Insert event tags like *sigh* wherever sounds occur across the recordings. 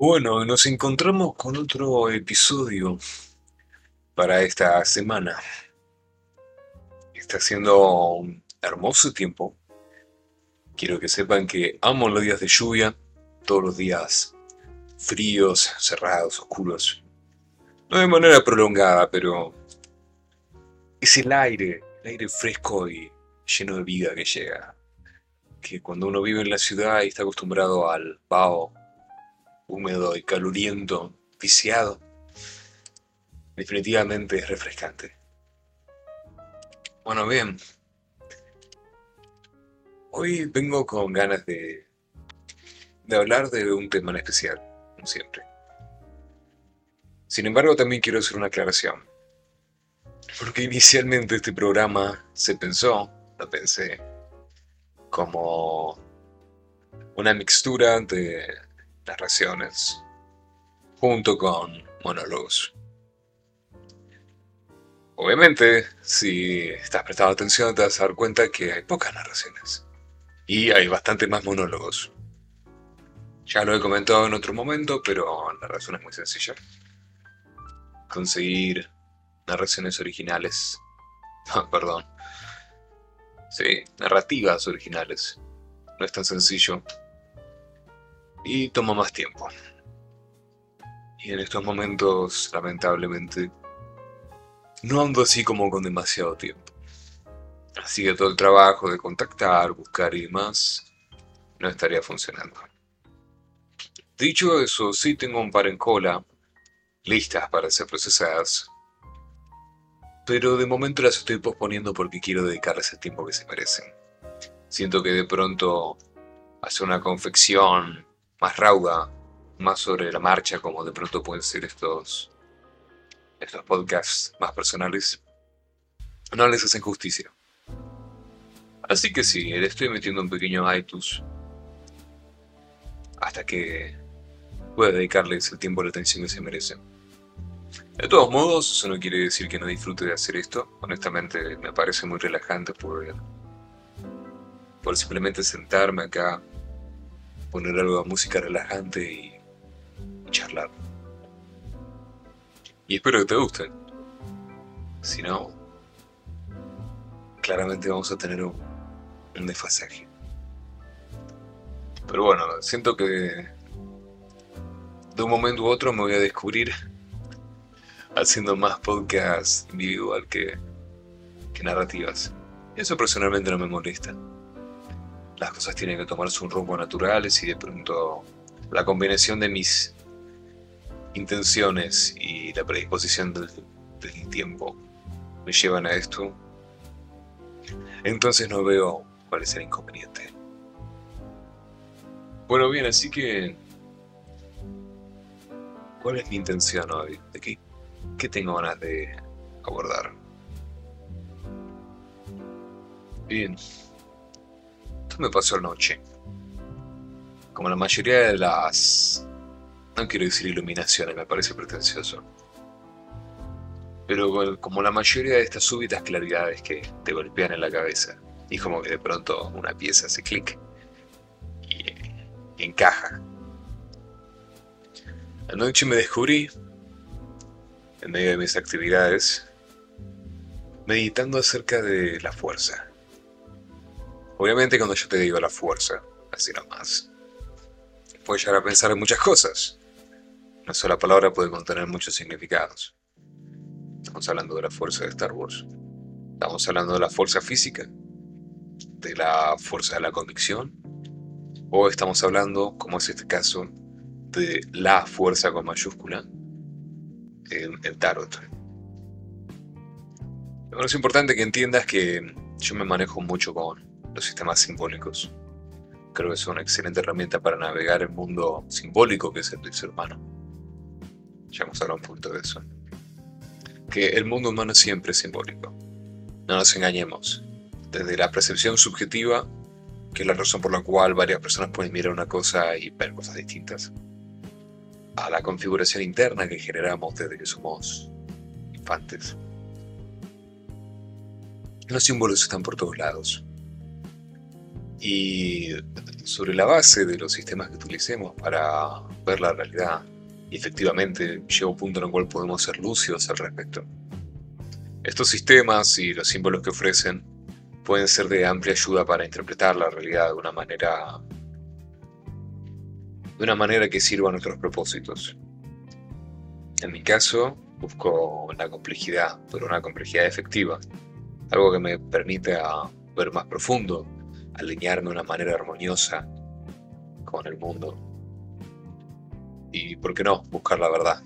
Bueno, nos encontramos con otro episodio para esta semana. Está siendo un hermoso tiempo. Quiero que sepan que amo los días de lluvia, todos los días fríos, cerrados, oscuros. No de manera prolongada, pero es el aire, el aire fresco y lleno de vida que llega. Que cuando uno vive en la ciudad y está acostumbrado al vaho húmedo y caluriento, viciado, definitivamente es refrescante. Bueno, bien. Hoy vengo con ganas de, de hablar de un tema en especial, como siempre. Sin embargo, también quiero hacer una aclaración. Porque inicialmente este programa se pensó, lo pensé, como una mixtura de narraciones junto con monólogos. Obviamente, si estás prestando atención te vas a dar cuenta que hay pocas narraciones y hay bastante más monólogos. Ya lo he comentado en otro momento, pero la razón es muy sencilla. Conseguir narraciones originales. *laughs* perdón. Sí, narrativas originales. No es tan sencillo y toma más tiempo. Y en estos momentos, lamentablemente, no ando así como con demasiado tiempo. Así que todo el trabajo de contactar, buscar y demás no estaría funcionando. Dicho eso, sí tengo un par en cola, listas para ser procesadas. Pero de momento las estoy posponiendo porque quiero dedicarles el tiempo que se merecen. Siento que de pronto hacer una confección más rauda, más sobre la marcha, como de pronto pueden ser estos, estos podcasts más personales, no les hacen justicia. Así que sí, le estoy metiendo un pequeño iTunes hasta que pueda dedicarles el tiempo y la atención que se merecen. De todos modos, eso no quiere decir que no disfrute de hacer esto. Honestamente, me parece muy relajante poder, por simplemente sentarme acá poner algo de música relajante y, charlar. Y espero que te guste. Si no, claramente vamos a tener un, un desfasaje. Pero bueno, siento que de un momento u otro me voy a descubrir haciendo más podcast individual que, que narrativas. Eso personalmente no me molesta las cosas tienen que tomarse un rumbo naturales y de pronto la combinación de mis intenciones y la predisposición del, tiempo me llevan a esto, entonces no veo cuál es el inconveniente. Bueno, bien, así que... ¿Cuál es mi intención hoy? ¿De qué, qué tengo ganas de abordar? Bien me pasó anoche. Como la mayoría de las... No quiero decir iluminaciones, me parece pretencioso. Pero como la mayoría de estas súbitas claridades que te golpean en la cabeza. Y como que de pronto una pieza hace clic y, y encaja. Anoche me descubrí, en medio de mis actividades, meditando acerca de la fuerza. Obviamente cuando yo te digo la fuerza, así nomás, puedes llegar a pensar en muchas cosas. Una sola palabra puede contener muchos significados. Estamos hablando de la fuerza de Star Wars. Estamos hablando de la fuerza física, de la fuerza de la convicción, o estamos hablando, como es este caso, de la fuerza con mayúscula en el tarot. Bueno, es importante que entiendas que yo me manejo mucho con los sistemas simbólicos. Creo que es una excelente herramienta para navegar el mundo simbólico que es el del ser humano. Ya hemos hablado un poquito de eso. Que el mundo humano siempre es simbólico. No nos engañemos. Desde la percepción subjetiva, que es la razón por la cual varias personas pueden mirar una cosa y ver cosas distintas, a la configuración interna que generamos desde que somos infantes. Los símbolos están por todos lados. Y sobre la base de los sistemas que utilicemos para ver la realidad. Efectivamente llega un punto en el cual podemos ser lúcidos al respecto. Estos sistemas y los símbolos que ofrecen pueden ser de amplia ayuda para interpretar la realidad de una manera de una manera que sirva a nuestros propósitos. En mi caso, busco la complejidad, pero una complejidad efectiva, algo que me permita ver más profundo, alinearme de una manera armoniosa con el mundo. Y, ¿por qué no?, buscar la verdad.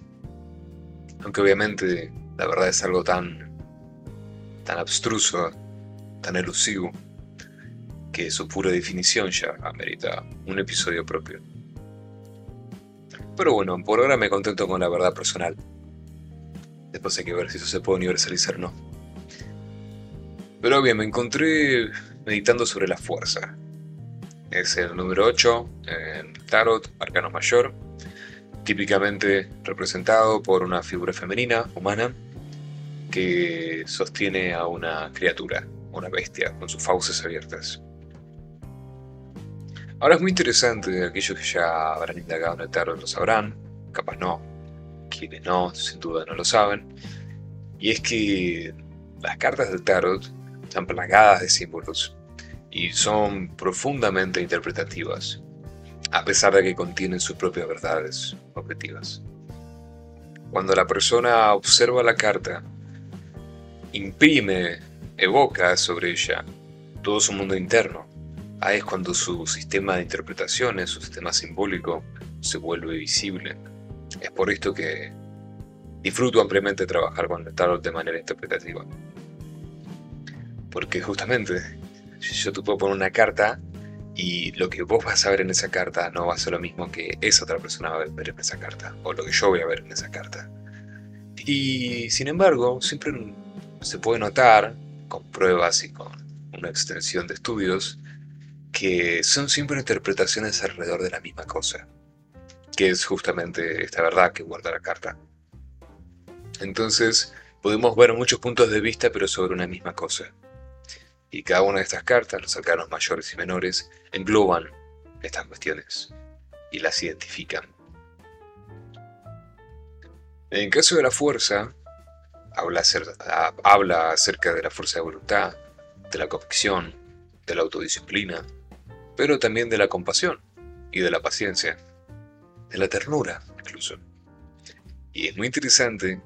Aunque obviamente la verdad es algo tan, tan abstruso, tan elusivo, que su pura definición ya amerita un episodio propio. Pero bueno, por ahora me contento con la verdad personal. Después hay que ver si eso se puede universalizar o no. Pero bien, me encontré meditando sobre la fuerza. Es el número 8 en Tarot, Arcano Mayor, típicamente representado por una figura femenina, humana, que sostiene a una criatura, una bestia, con sus fauces abiertas. Ahora es muy interesante, aquellos que ya habrán indagado en el tarot lo sabrán, capaz no, quienes no, sin duda no lo saben, y es que las cartas del tarot están plagadas de símbolos y son profundamente interpretativas, a pesar de que contienen sus propias verdades objetivas. Cuando la persona observa la carta, imprime, evoca sobre ella todo su mundo interno, Ahí es cuando su sistema de interpretaciones, su sistema simbólico, se vuelve visible. Es por esto que disfruto ampliamente trabajar con el tarot de manera interpretativa. Porque justamente, yo te puedo poner una carta y lo que vos vas a ver en esa carta no va a ser lo mismo que esa otra persona va a ver en esa carta, o lo que yo voy a ver en esa carta. Y sin embargo, siempre se puede notar, con pruebas y con una extensión de estudios, que son siempre interpretaciones alrededor de la misma cosa, que es justamente esta verdad que guarda la carta. Entonces, podemos ver muchos puntos de vista, pero sobre una misma cosa. Y cada una de estas cartas, los arcanos mayores y menores, engloban estas cuestiones y las identifican. En caso de la fuerza, habla, habla acerca de la fuerza de voluntad, de la convicción, de la autodisciplina, pero también de la compasión y de la paciencia, de la ternura incluso. Y es muy interesante,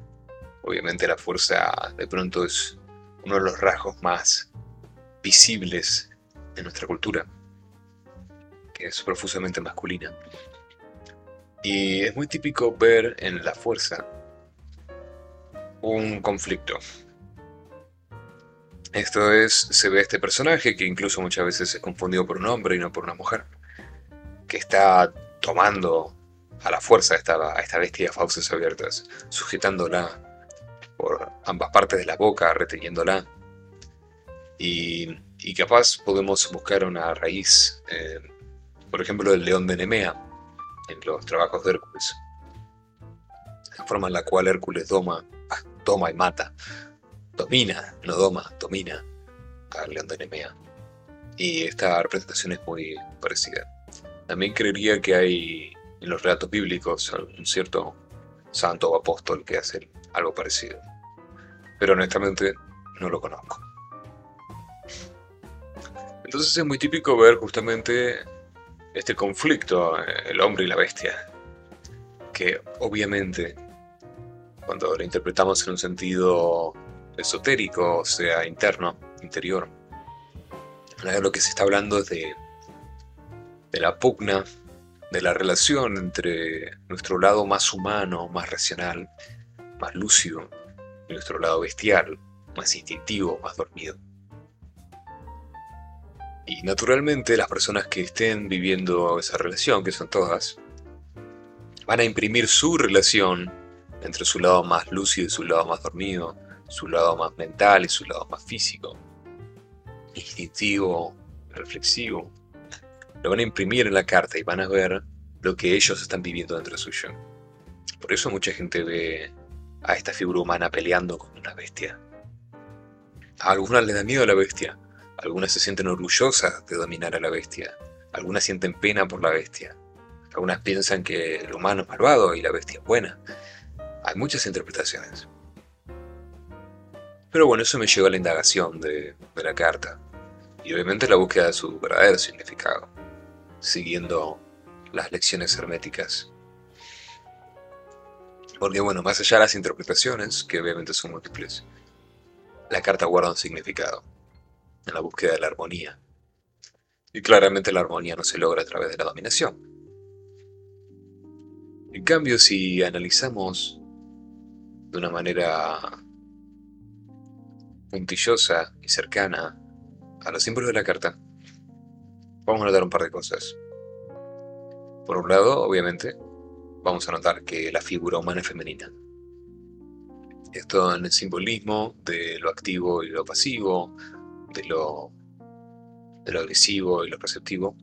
obviamente la fuerza de pronto es uno de los rasgos más visibles en nuestra cultura, que es profusamente masculina. Y es muy típico ver en la fuerza un conflicto, esto es, se ve este personaje que incluso muchas veces es confundido por un hombre y no por una mujer, que está tomando a la fuerza esta, a esta de fauces abiertas, sujetándola por ambas partes de la boca, reteniéndola. Y, capaz podemos buscar una raíz, eh, por ejemplo, del león de Nemea, en los trabajos de Hércules. La forma en la cual Hércules toma, toma y mata domina, no doma, domina a León de Nemea. Y esta representación es muy parecida. También creería que hay en los relatos bíblicos un cierto santo o apóstol que hace algo parecido. Pero honestamente no lo conozco. Entonces es muy típico ver justamente este conflicto, eh, el hombre y la bestia, que obviamente cuando lo interpretamos en un sentido esotérico, o sea, interno, interior. Lo que se está hablando es de, de la pugna, de la relación entre nuestro lado más humano, más racional, más lúcido, y nuestro lado bestial, más instintivo, más dormido. Y naturalmente las personas que estén viviendo esa relación, que son todas, van a imprimir su relación entre su lado más lúcido y su lado más dormido, su lado más mental y su lado más físico, instintivo, reflexivo. Lo van a imprimir en la carta y van a ver lo que ellos están viviendo dentro suyo. Por eso mucha gente ve a esta figura humana peleando con una bestia. A algunas les da miedo la bestia, algunas se sienten orgullosas de dominar a la bestia, Algunas sienten pena por la bestia. Algunas piensan que el humano es malvado y la bestia es buena. Hay muchas interpretaciones. Pero bueno, eso me llevó a la indagación de, de la carta. Y obviamente la búsqueda de su verdadero significado, siguiendo las lecciones herméticas. Porque bueno, más allá de las interpretaciones, que obviamente son múltiples, la carta guarda un significado en la búsqueda de la armonía. Y claramente la armonía no se logra a través de la dominación. En cambio, si analizamos de una manera puntillosa y cercana a los símbolos de la carta, vamos a notar un par de cosas. Por un lado, obviamente, vamos a notar que la figura humana es femenina. Esto en el simbolismo de lo activo y lo pasivo, de lo, de lo agresivo y lo perceptivo,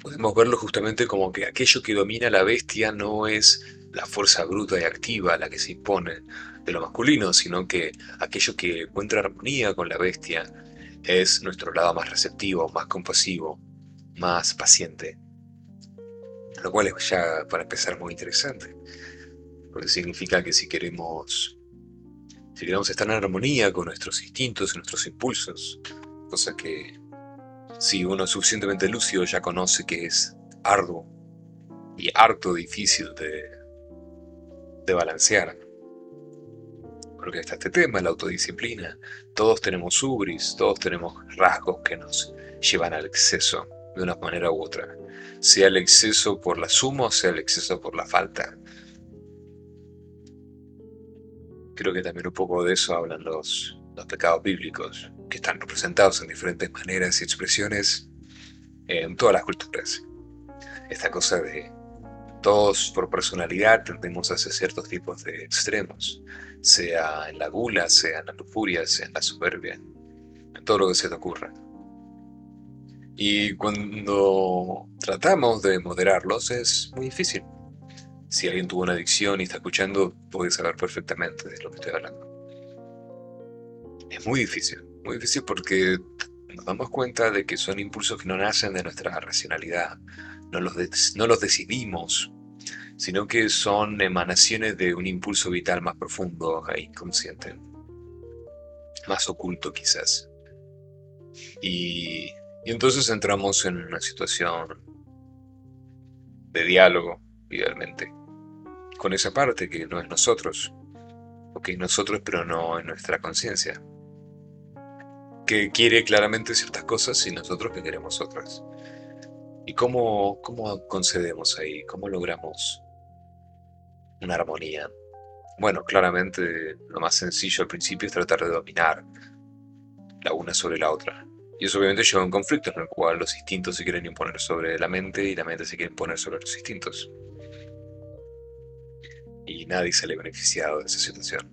podemos verlo justamente como que aquello que domina la bestia no es la fuerza bruta y activa la que se impone de lo masculino, sino que aquello que encuentra armonía con la bestia es nuestro lado más receptivo, más compasivo, más paciente. Lo cual es ya para empezar muy interesante, porque significa que si queremos, si queremos estar en armonía con nuestros instintos y nuestros impulsos, cosa que si uno es suficientemente lúcido ya conoce que es arduo y harto difícil de, de balancear. Porque está este tema, la autodisciplina. Todos tenemos ubris, todos tenemos rasgos que nos llevan al exceso de una manera u otra sea el exceso por la suma o sea el exceso por la falta. Creo que también un poco de eso hablan los, los pecados bíblicos, que están representados en diferentes maneras y expresiones en todas las culturas. Esta cosa de todos por personalidad tendemos a hacer ciertos tipos de extremos, sea en la gula, sea en la lujuria, sea en la soberbia, en todo lo que se te ocurra. Y cuando tratamos de moderarlos es muy difícil. Si alguien tuvo una adicción y está escuchando, puede saber perfectamente de lo que estoy hablando. Es muy difícil, muy difícil porque nos damos cuenta de que son impulsos que no nacen de nuestra racionalidad, no los, no los decidimos, sino que son emanaciones de un impulso vital más profundo e inconsciente, más oculto quizás. Y y entonces entramos en una situación de diálogo, idealmente, con esa parte que no es nosotros, o que es nosotros pero no en nuestra conciencia, que quiere claramente ciertas cosas y nosotros que queremos otras. ¿Y cómo, cómo concedemos ahí? ¿Cómo logramos una armonía? Bueno, claramente lo más sencillo al principio es tratar de dominar la una sobre la otra. Y eso obviamente lleva a un conflicto en el cual los instintos se quieren imponer sobre la mente y la mente se quiere imponer sobre los instintos. Y nadie sale beneficiado de esa situación.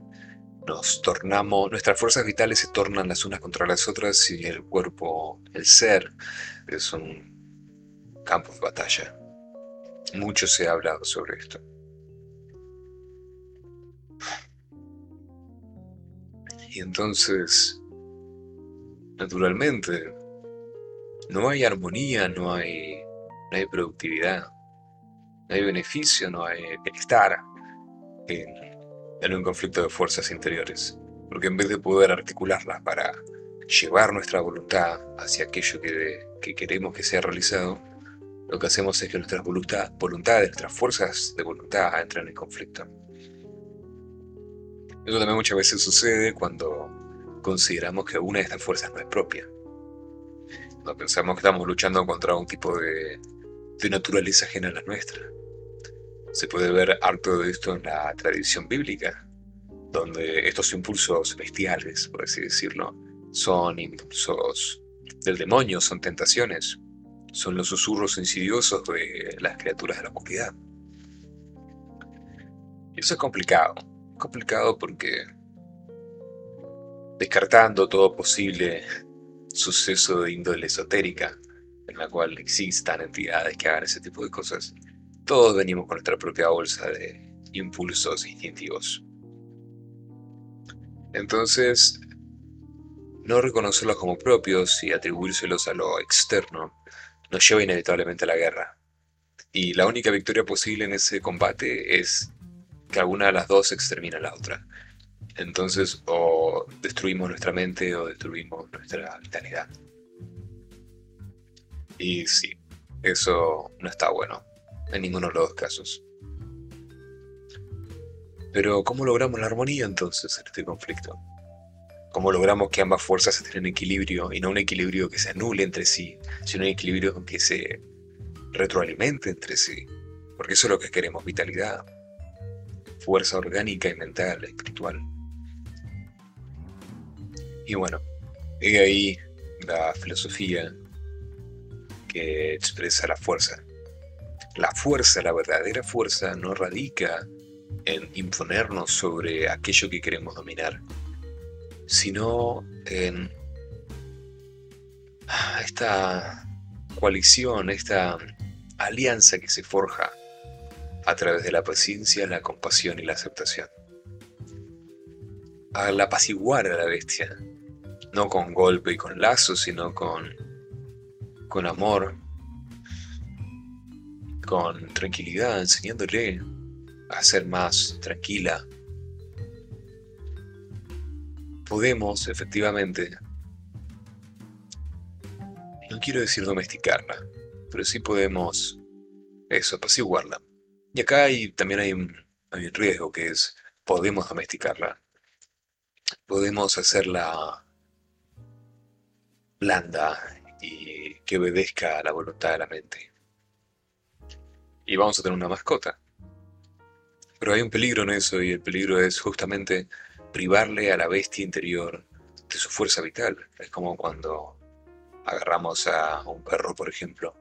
Nos tornamos, nuestras fuerzas vitales se tornan las unas contra las otras y el cuerpo, el ser, es un campo de batalla. Mucho se ha hablado sobre esto. Y entonces naturalmente. No hay armonía, no hay, no hay productividad, no hay beneficio, no hay bienestar en, en un conflicto de fuerzas interiores. Porque en vez de poder articularlas para llevar nuestra voluntad hacia aquello que, que, queremos que sea realizado, lo que hacemos es que nuestras voluntad, voluntades, nuestras fuerzas de voluntad entran en conflicto. Eso también muchas veces sucede cuando consideramos que una de estas fuerzas no es propia. Cuando pensamos que estamos luchando contra un tipo de, de naturaleza ajena a la nuestra. Se puede ver harto de esto en la tradición bíblica, donde estos impulsos bestiales, por así decirlo, son impulsos del demonio, son tentaciones, son los susurros insidiosos de las criaturas de la oscuridad. Y eso es complicado, complicado porque descartando todo posible suceso de índole esotérica, en la cual existan entidades que hagan ese tipo de cosas, todos venimos con nuestra propia bolsa de impulsos instintivos. Entonces, no reconocerlos como propios y atribuírselos a lo externo nos lleva inevitablemente a la guerra. Y la única victoria posible en ese combate es que alguna de las dos extermina a la otra. Entonces, o destruimos nuestra mente o destruimos nuestra vitalidad. Y sí, eso no está bueno en ninguno de los dos casos. Pero ¿cómo logramos la armonía entonces en este conflicto? ¿Cómo logramos que ambas fuerzas estén en equilibrio y no un equilibrio que se anule entre sí, sino un equilibrio que se retroalimente entre sí? Porque eso es lo que queremos, vitalidad, fuerza orgánica y mental, espiritual. Y bueno, he ahí la filosofía que expresa la fuerza. La fuerza, la verdadera fuerza, no radica en imponernos sobre aquello que queremos dominar, sino en esta coalición, esta alianza que se forja a través de la paciencia, la compasión y la aceptación. Al apaciguar a la bestia, no con golpe y con lazo, sino con, con amor, con tranquilidad, enseñándole a ser más tranquila, podemos efectivamente, no quiero decir domesticarla, pero sí podemos, eso, apaciguarla. Y acá también hay un, hay un riesgo que es, podemos domesticarla, podemos hacerla blanda y que obedezca a la voluntad de la mente. Y vamos a tener una mascota. Pero hay un peligro en eso y el peligro es justamente privarle a la bestia interior de su fuerza vital. Es como cuando agarramos a un perro, por ejemplo,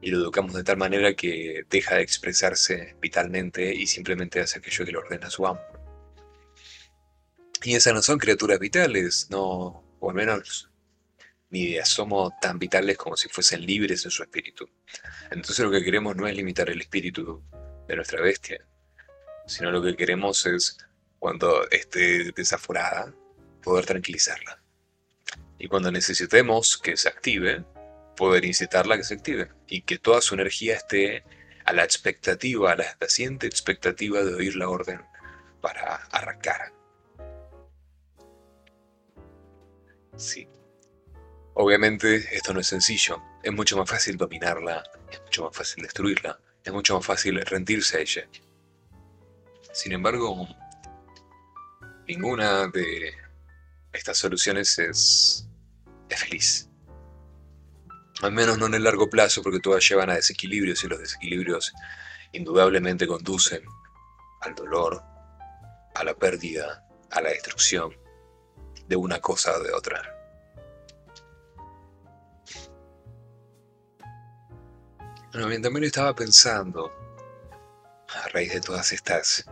y lo educamos de tal manera que deja de expresarse vitalmente y simplemente hace aquello que le ordena su amo. Y esas no son criaturas vitales, no, o al menos ni somos tan vitales como si fuesen libres en su espíritu. Entonces lo que queremos no es limitar el espíritu de nuestra bestia, sino lo que queremos es, cuando esté desaforada, poder tranquilizarla. Y cuando necesitemos que se active, poder incitarla a que se active y que toda su energía esté a la expectativa, a la paciente expectativa de oír la orden para arrancar. Sí. Obviamente esto no es sencillo, es mucho más fácil dominarla, es mucho más fácil destruirla, es mucho más fácil rendirse a ella. Sin embargo, ninguna de estas soluciones es, feliz. Al menos no en el largo plazo, porque todas llevan a desequilibrios y los desequilibrios indudablemente conducen al dolor, a la pérdida, a la destrucción de una cosa o de otra. Bueno, también estaba pensando, a raíz de todas estas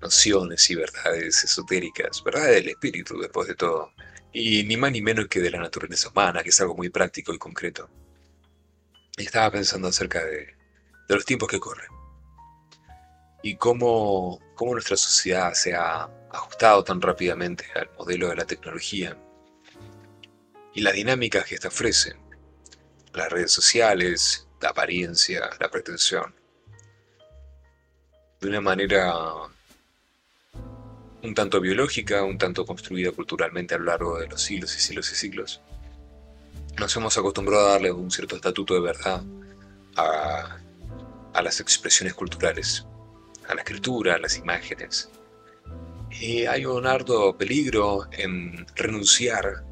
nociones y verdades esotéricas, verdades del espíritu después de todo, y ni más ni menos que de la naturaleza humana, que es algo muy práctico y concreto. Estaba pensando acerca de, los tiempos que corren. Y cómo, cómo nuestra sociedad se ha ajustado tan rápidamente al modelo de la tecnología. Y las dinámicas que esta ofrece, las redes sociales, la apariencia, la pretensión, de una manera un tanto biológica, un tanto construida culturalmente a lo largo de los siglos y siglos y siglos. Nos hemos acostumbrado a darle un cierto estatuto de verdad a, las expresiones culturales, a la escritura, a las imágenes. Y hay un arduo peligro en renunciar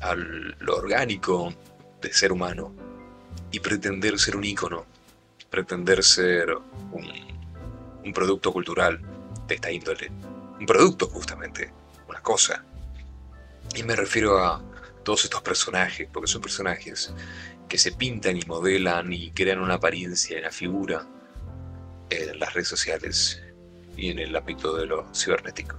a lo orgánico del ser humano y pretender ser un ícono, pretender ser un, un producto cultural de esta índole un producto justamente, una cosa. Y me refiero a todos estos personajes, porque son personajes que se pintan y modelan y crean una apariencia, una figura en las redes sociales y en el ámbito de lo cibernético.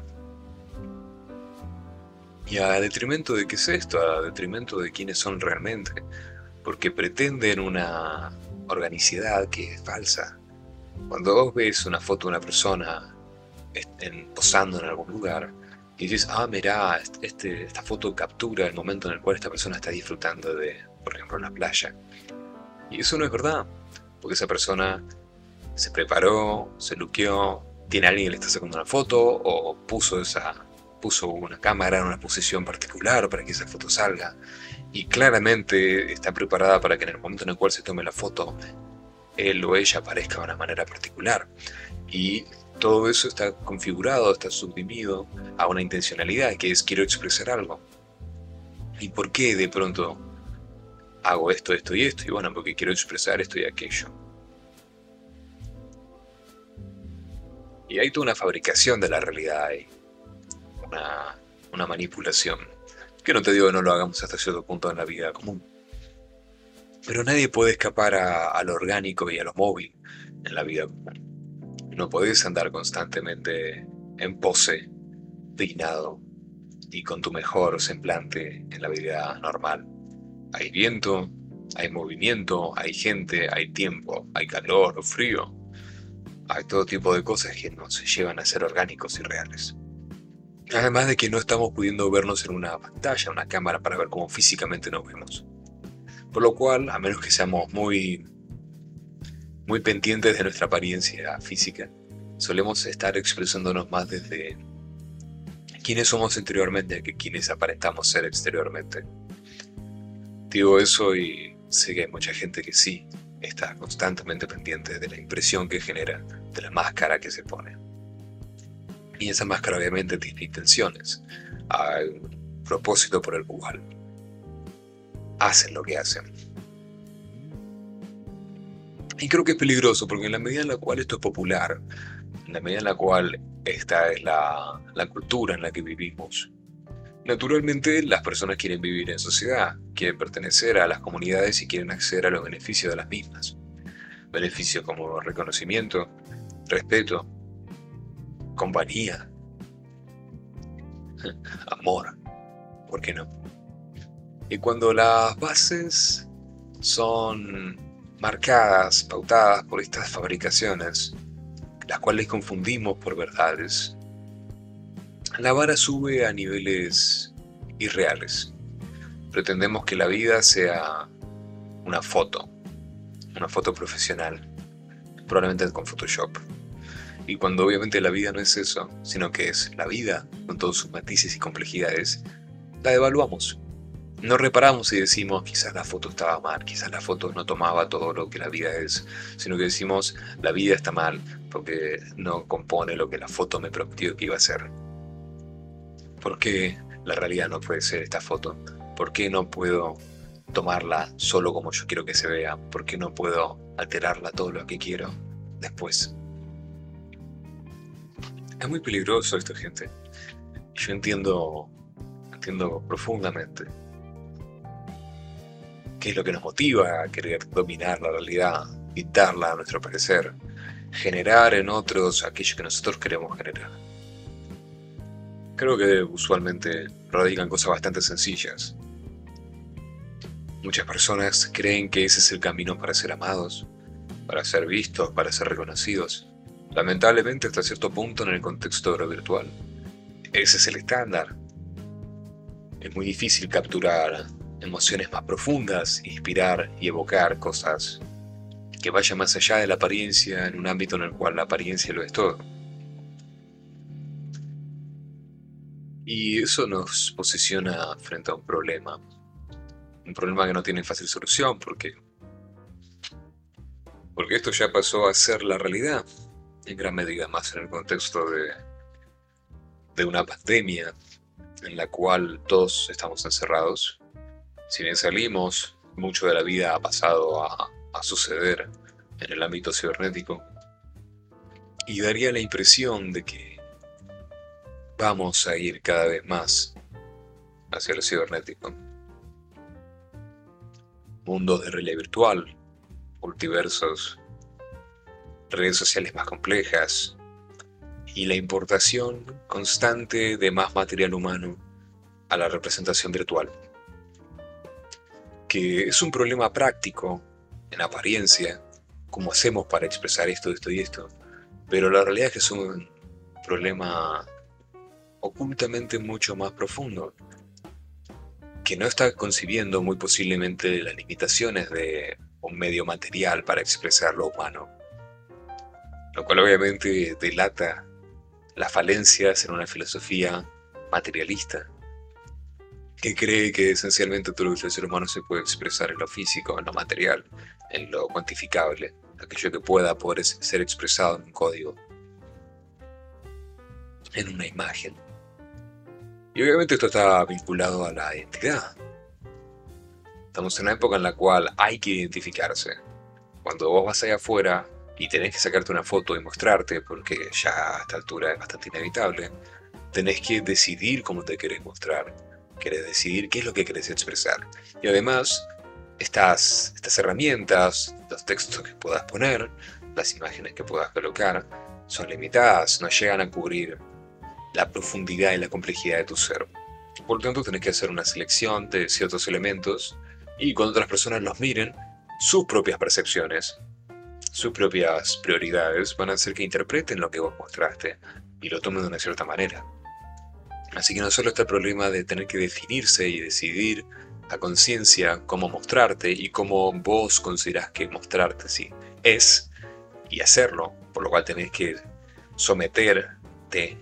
Y a detrimento de qué es esto, a detrimento de quiénes son realmente, porque pretenden una organicidad que es falsa. Cuando vos ves una foto de una persona posando en algún lugar y dices, ah, mira, este, esta foto captura el momento en el cual esta persona está disfrutando de, por ejemplo, una playa. Y eso no es verdad, porque esa persona se preparó, se luqueó, tiene alguien que le está sacando una foto o puso esa puso una cámara en una posición particular para que esa foto salga y claramente está preparada para que en el momento en el cual se tome la foto él o ella aparezca de una manera particular y todo eso está configurado, está suprimido a una intencionalidad que es quiero expresar algo. ¿Y por qué de pronto hago esto, esto y esto? Y bueno, porque quiero expresar esto y aquello. Y hay toda una fabricación de la realidad ahí. Una, manipulación. Que no te digo no lo hagamos hasta cierto punto en la vida común. Pero nadie puede escapar a, lo orgánico y a lo móvil en la vida común. No podés andar constantemente en pose, dignado y con tu mejor semblante en la vida normal. Hay viento, hay movimiento, hay gente, hay tiempo, hay calor o frío. Hay todo tipo de cosas que nos llevan a ser orgánicos y reales. Además de que no estamos pudiendo vernos en una pantalla, una cámara para ver cómo físicamente nos vemos. Por lo cual, a menos que seamos muy muy pendientes de nuestra apariencia física, solemos estar expresándonos más desde quiénes somos interiormente que quienes aparentamos ser exteriormente. Digo eso y sé que hay mucha gente que sí está constantemente pendiente de la impresión que genera, de la máscara que se pone. Y esa máscara obviamente tiene intenciones, un propósito por el cual hacen lo que hacen. Y creo que es peligroso porque en la medida en la cual esto es popular, en la medida en la cual esta es la, la cultura en la que vivimos, naturalmente las personas quieren vivir en sociedad, quieren pertenecer a las comunidades y quieren acceder a los beneficios de las mismas. Beneficios como reconocimiento, respeto, compañía, *laughs* amor, ¿por qué no? Y cuando las bases son marcadas, pautadas por estas fabricaciones, las cuales confundimos por verdades, la vara sube a niveles irreales. Pretendemos que la vida sea una foto, una foto profesional, probablemente con Photoshop. Y cuando obviamente la vida no es eso, sino que es la vida, con todos sus matices y complejidades, la evaluamos no reparamos y decimos quizás la foto estaba mal, quizás la foto no tomaba todo lo que la vida es, sino que decimos la vida está mal porque no compone lo que la foto me prometió que iba a ser. ¿Por qué la realidad no puede ser esta foto? ¿Por qué no puedo tomarla solo como yo quiero que se vea? ¿Por qué no puedo alterarla todo lo que quiero después? Es muy peligroso esto, gente. Yo entiendo, entiendo profundamente qué es lo que nos motiva a querer dominar la realidad, pintarla a nuestro parecer, generar en otros aquello que nosotros queremos generar. Creo que usualmente radican cosas bastante sencillas. Muchas personas creen que ese es el camino para ser amados, para ser vistos, para ser reconocidos. Lamentablemente hasta cierto punto en el contexto de lo virtual. Ese es el estándar. Es muy difícil capturar emociones más profundas, inspirar y evocar cosas que vayan más allá de la apariencia en un ámbito en el cual la apariencia lo es todo. Y eso nos posiciona frente a un problema. Un problema que no tiene fácil solución porque porque esto ya pasó a ser la realidad, en gran medida más en el contexto de, de una pandemia en la cual todos estamos encerrados si bien salimos, mucho de la vida ha pasado a, suceder en el ámbito cibernético. Y daría la impresión de que vamos a ir cada vez más hacia lo cibernético. Mundos de realidad virtual, multiversos, redes sociales más complejas y la importación constante de más material humano a la representación virtual que es un problema práctico, en apariencia, cómo hacemos para expresar esto, esto y esto, pero la realidad es que es un problema ocultamente mucho más profundo, que no está concibiendo muy posiblemente las limitaciones de un medio material para expresar lo humano, lo cual obviamente delata las falencias en una filosofía materialista que cree que esencialmente todo lo que el ser humano se puede expresar en lo físico, en lo material, en lo cuantificable, aquello que pueda poder ser expresado en un código, en una imagen. Y obviamente esto está vinculado a la identidad. Estamos en una época en la cual hay que identificarse. Cuando vos vas allá afuera y tenés que sacarte una foto y mostrarte, porque ya a esta altura es bastante inevitable, tenés que decidir cómo te querés mostrar, querés decidir qué es lo que querés expresar. Y además, estas, estas herramientas, los textos que puedas poner, las imágenes que puedas colocar, son limitadas, no llegan a cubrir la profundidad y la complejidad de tu ser. Por lo tanto, tenés que hacer una selección de ciertos elementos y cuando otras personas los miren, sus propias percepciones, sus propias prioridades van a hacer que interpreten lo que vos mostraste y lo tomen de una cierta manera. Así que no solo está el problema de tener que definirse y decidir a conciencia cómo mostrarte y cómo vos considerás que mostrarte sí es y hacerlo, por lo cual tenés que someterte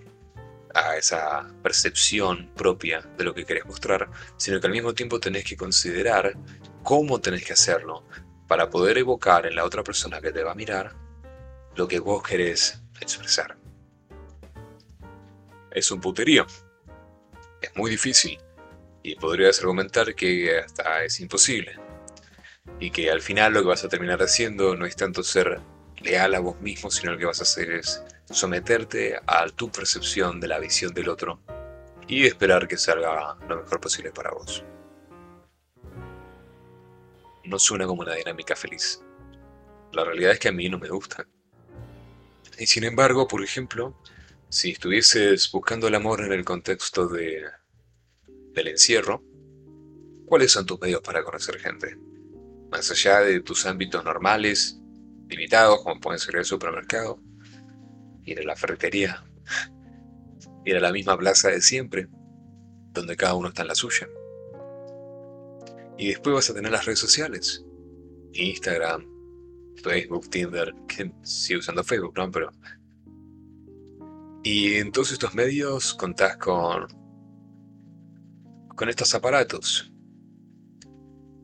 a esa percepción propia de lo que querés mostrar, sino que al mismo tiempo tenés que considerar cómo tenés que hacerlo para poder evocar en la otra persona que te va a mirar lo que vos querés expresar. Es un puterío. Es muy difícil. Y podrías argumentar que hasta es imposible. Y que al final lo que vas a terminar haciendo no es tanto ser leal a vos mismo, sino lo que vas a hacer es someterte a tu percepción de la visión del otro y esperar que salga lo mejor posible para vos. No suena como una dinámica feliz. La realidad es que a mí no me gusta. Y sin embargo, por ejemplo, si estuvieses buscando el amor en el contexto de del encierro, ¿cuáles son tus medios para conocer gente? Más allá de tus ámbitos normales, limitados, como pueden ser el supermercado, ir a la ferretería, *laughs* ir a la misma plaza de siempre, donde cada uno está en la suya. Y después vas a tener las redes sociales, Instagram, Facebook, Tinder, que sigue usando Facebook, ¿no? Pero... Y en todos estos medios contás con con estos aparatos.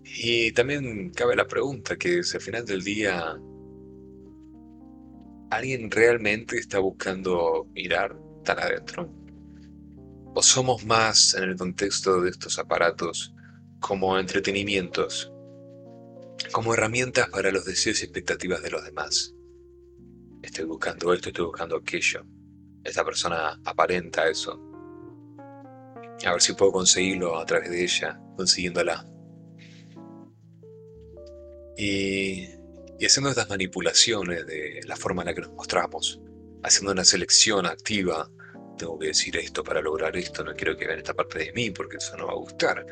Y también cabe la pregunta que si al final del día alguien realmente está buscando mirar tan adentro. ¿O somos más en el contexto de estos aparatos como entretenimientos, como herramientas para los deseos y expectativas de los demás? Estoy buscando esto, estoy buscando aquello. Esta persona aparenta eso. A ver si puedo conseguirlo a través de ella, consiguiéndola. Y, y haciendo estas manipulaciones de la forma en la que nos mostramos, haciendo una selección activa, tengo que decir esto para lograr esto, no quiero que vean esta parte de mí porque eso no va a gustar.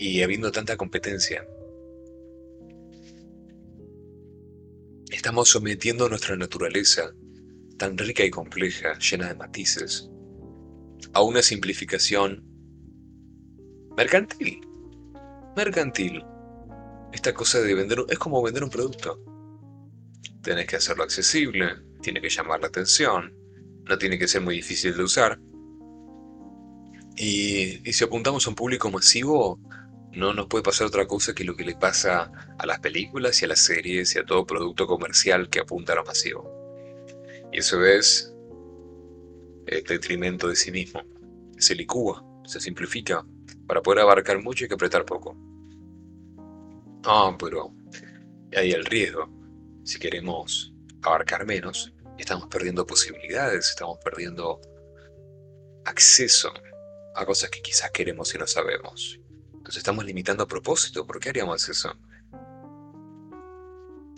Y habiendo tanta competencia, estamos sometiendo nuestra naturaleza, tan rica y compleja, llena de matices, a una simplificación mercantil. Mercantil. Esta cosa de vender es como vender un producto. Tienes que hacerlo accesible, tiene que llamar la atención, no tiene que ser muy difícil de usar. Y, y si apuntamos a un público masivo, no nos puede pasar otra cosa que lo que le pasa a las películas y a las series y a todo producto comercial que apunta a lo masivo. Y eso es el detrimento de sí mismo. Se licúa, se simplifica, para poder abarcar mucho hay que apretar poco. Ah, pero hay el riesgo. Si queremos abarcar menos, estamos perdiendo posibilidades, estamos perdiendo acceso a cosas que quizás queremos y no sabemos. Nos estamos limitando a propósito. ¿Por qué haríamos eso?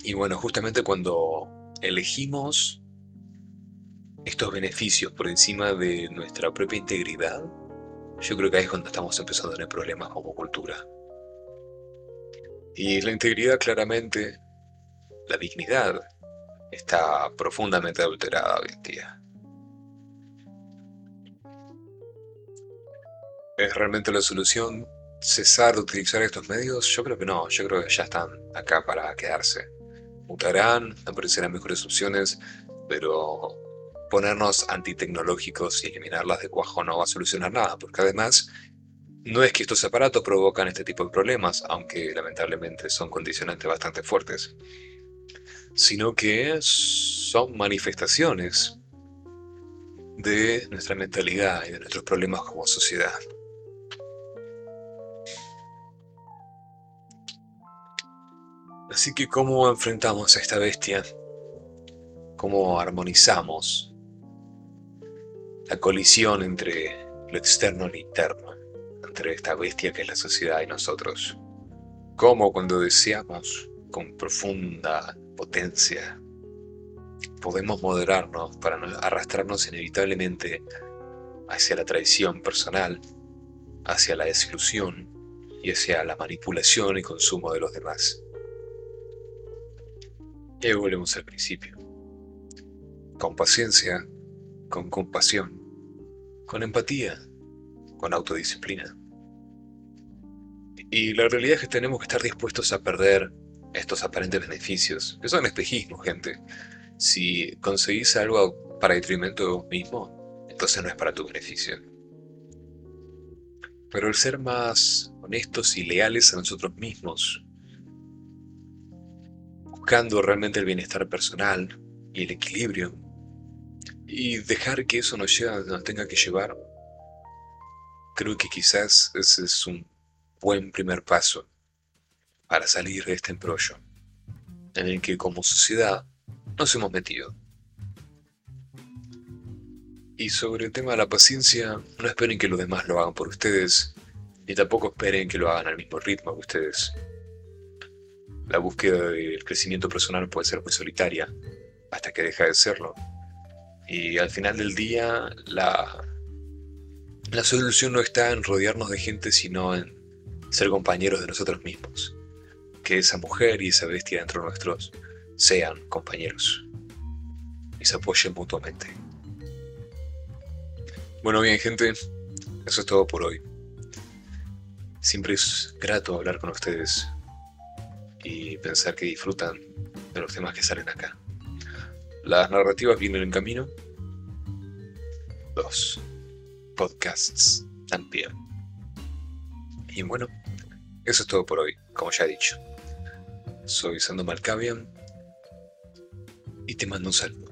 Y bueno, justamente cuando elegimos estos beneficios por encima de nuestra propia integridad, yo creo que ahí es cuando estamos empezando a tener problemas como cultura. Y la integridad claramente, la dignidad, está profundamente adulterada hoy en día. ¿Es realmente la solución cesar de utilizar estos medios? Yo creo que no, yo creo que ya están acá para quedarse. Mutarán, aparecerán mejores opciones, pero ponernos antitecnológicos y eliminarlas de cuajo no va a solucionar nada, porque además no es que estos aparatos provocan este tipo de problemas, aunque lamentablemente son condicionantes bastante fuertes, sino que son manifestaciones de nuestra mentalidad y de nuestros problemas como sociedad. Así que, ¿cómo enfrentamos a esta bestia? ¿Cómo armonizamos la colisión entre lo externo y lo interno, entre esta bestia que es la sociedad y nosotros? ¿Cómo cuando deseamos con profunda potencia podemos moderarnos para no arrastrarnos inevitablemente hacia la traición personal, hacia la desilusión y hacia la manipulación y consumo de los demás? Y volvemos al principio. Con paciencia, con compasión, con empatía, con autodisciplina. Y la realidad es que tenemos que estar dispuestos a perder estos aparentes beneficios, que son espejismo, gente. Si conseguís algo para detrimento de vos mismo, entonces no es para tu beneficio. Pero el ser más honestos y leales a nosotros mismos, buscando realmente el bienestar personal y el equilibrio, y dejar que eso nos, lleve, nos tenga que llevar, creo que quizás ese es un buen primer paso para salir de este embrollo en el que como sociedad nos hemos metido. Y sobre el tema de la paciencia, no esperen que los demás lo hagan por ustedes, ni tampoco esperen que lo hagan al mismo ritmo que ustedes. La búsqueda del crecimiento personal puede ser muy solitaria, hasta que deja de serlo. Y al final del día, la, solución no está en rodearnos de gente, sino en ser compañeros de nosotros mismos. Que esa mujer y esa bestia dentro de nuestros sean compañeros y se apoyen mutuamente. Bueno, bien, gente, eso es todo por hoy. Siempre es grato hablar con ustedes y pensar que disfrutan de los temas que salen acá. Las narrativas vienen en camino. Los podcasts también. Y bueno, eso es todo por hoy, como ya he dicho. Soy Sando Malkavian y te mando un saludo.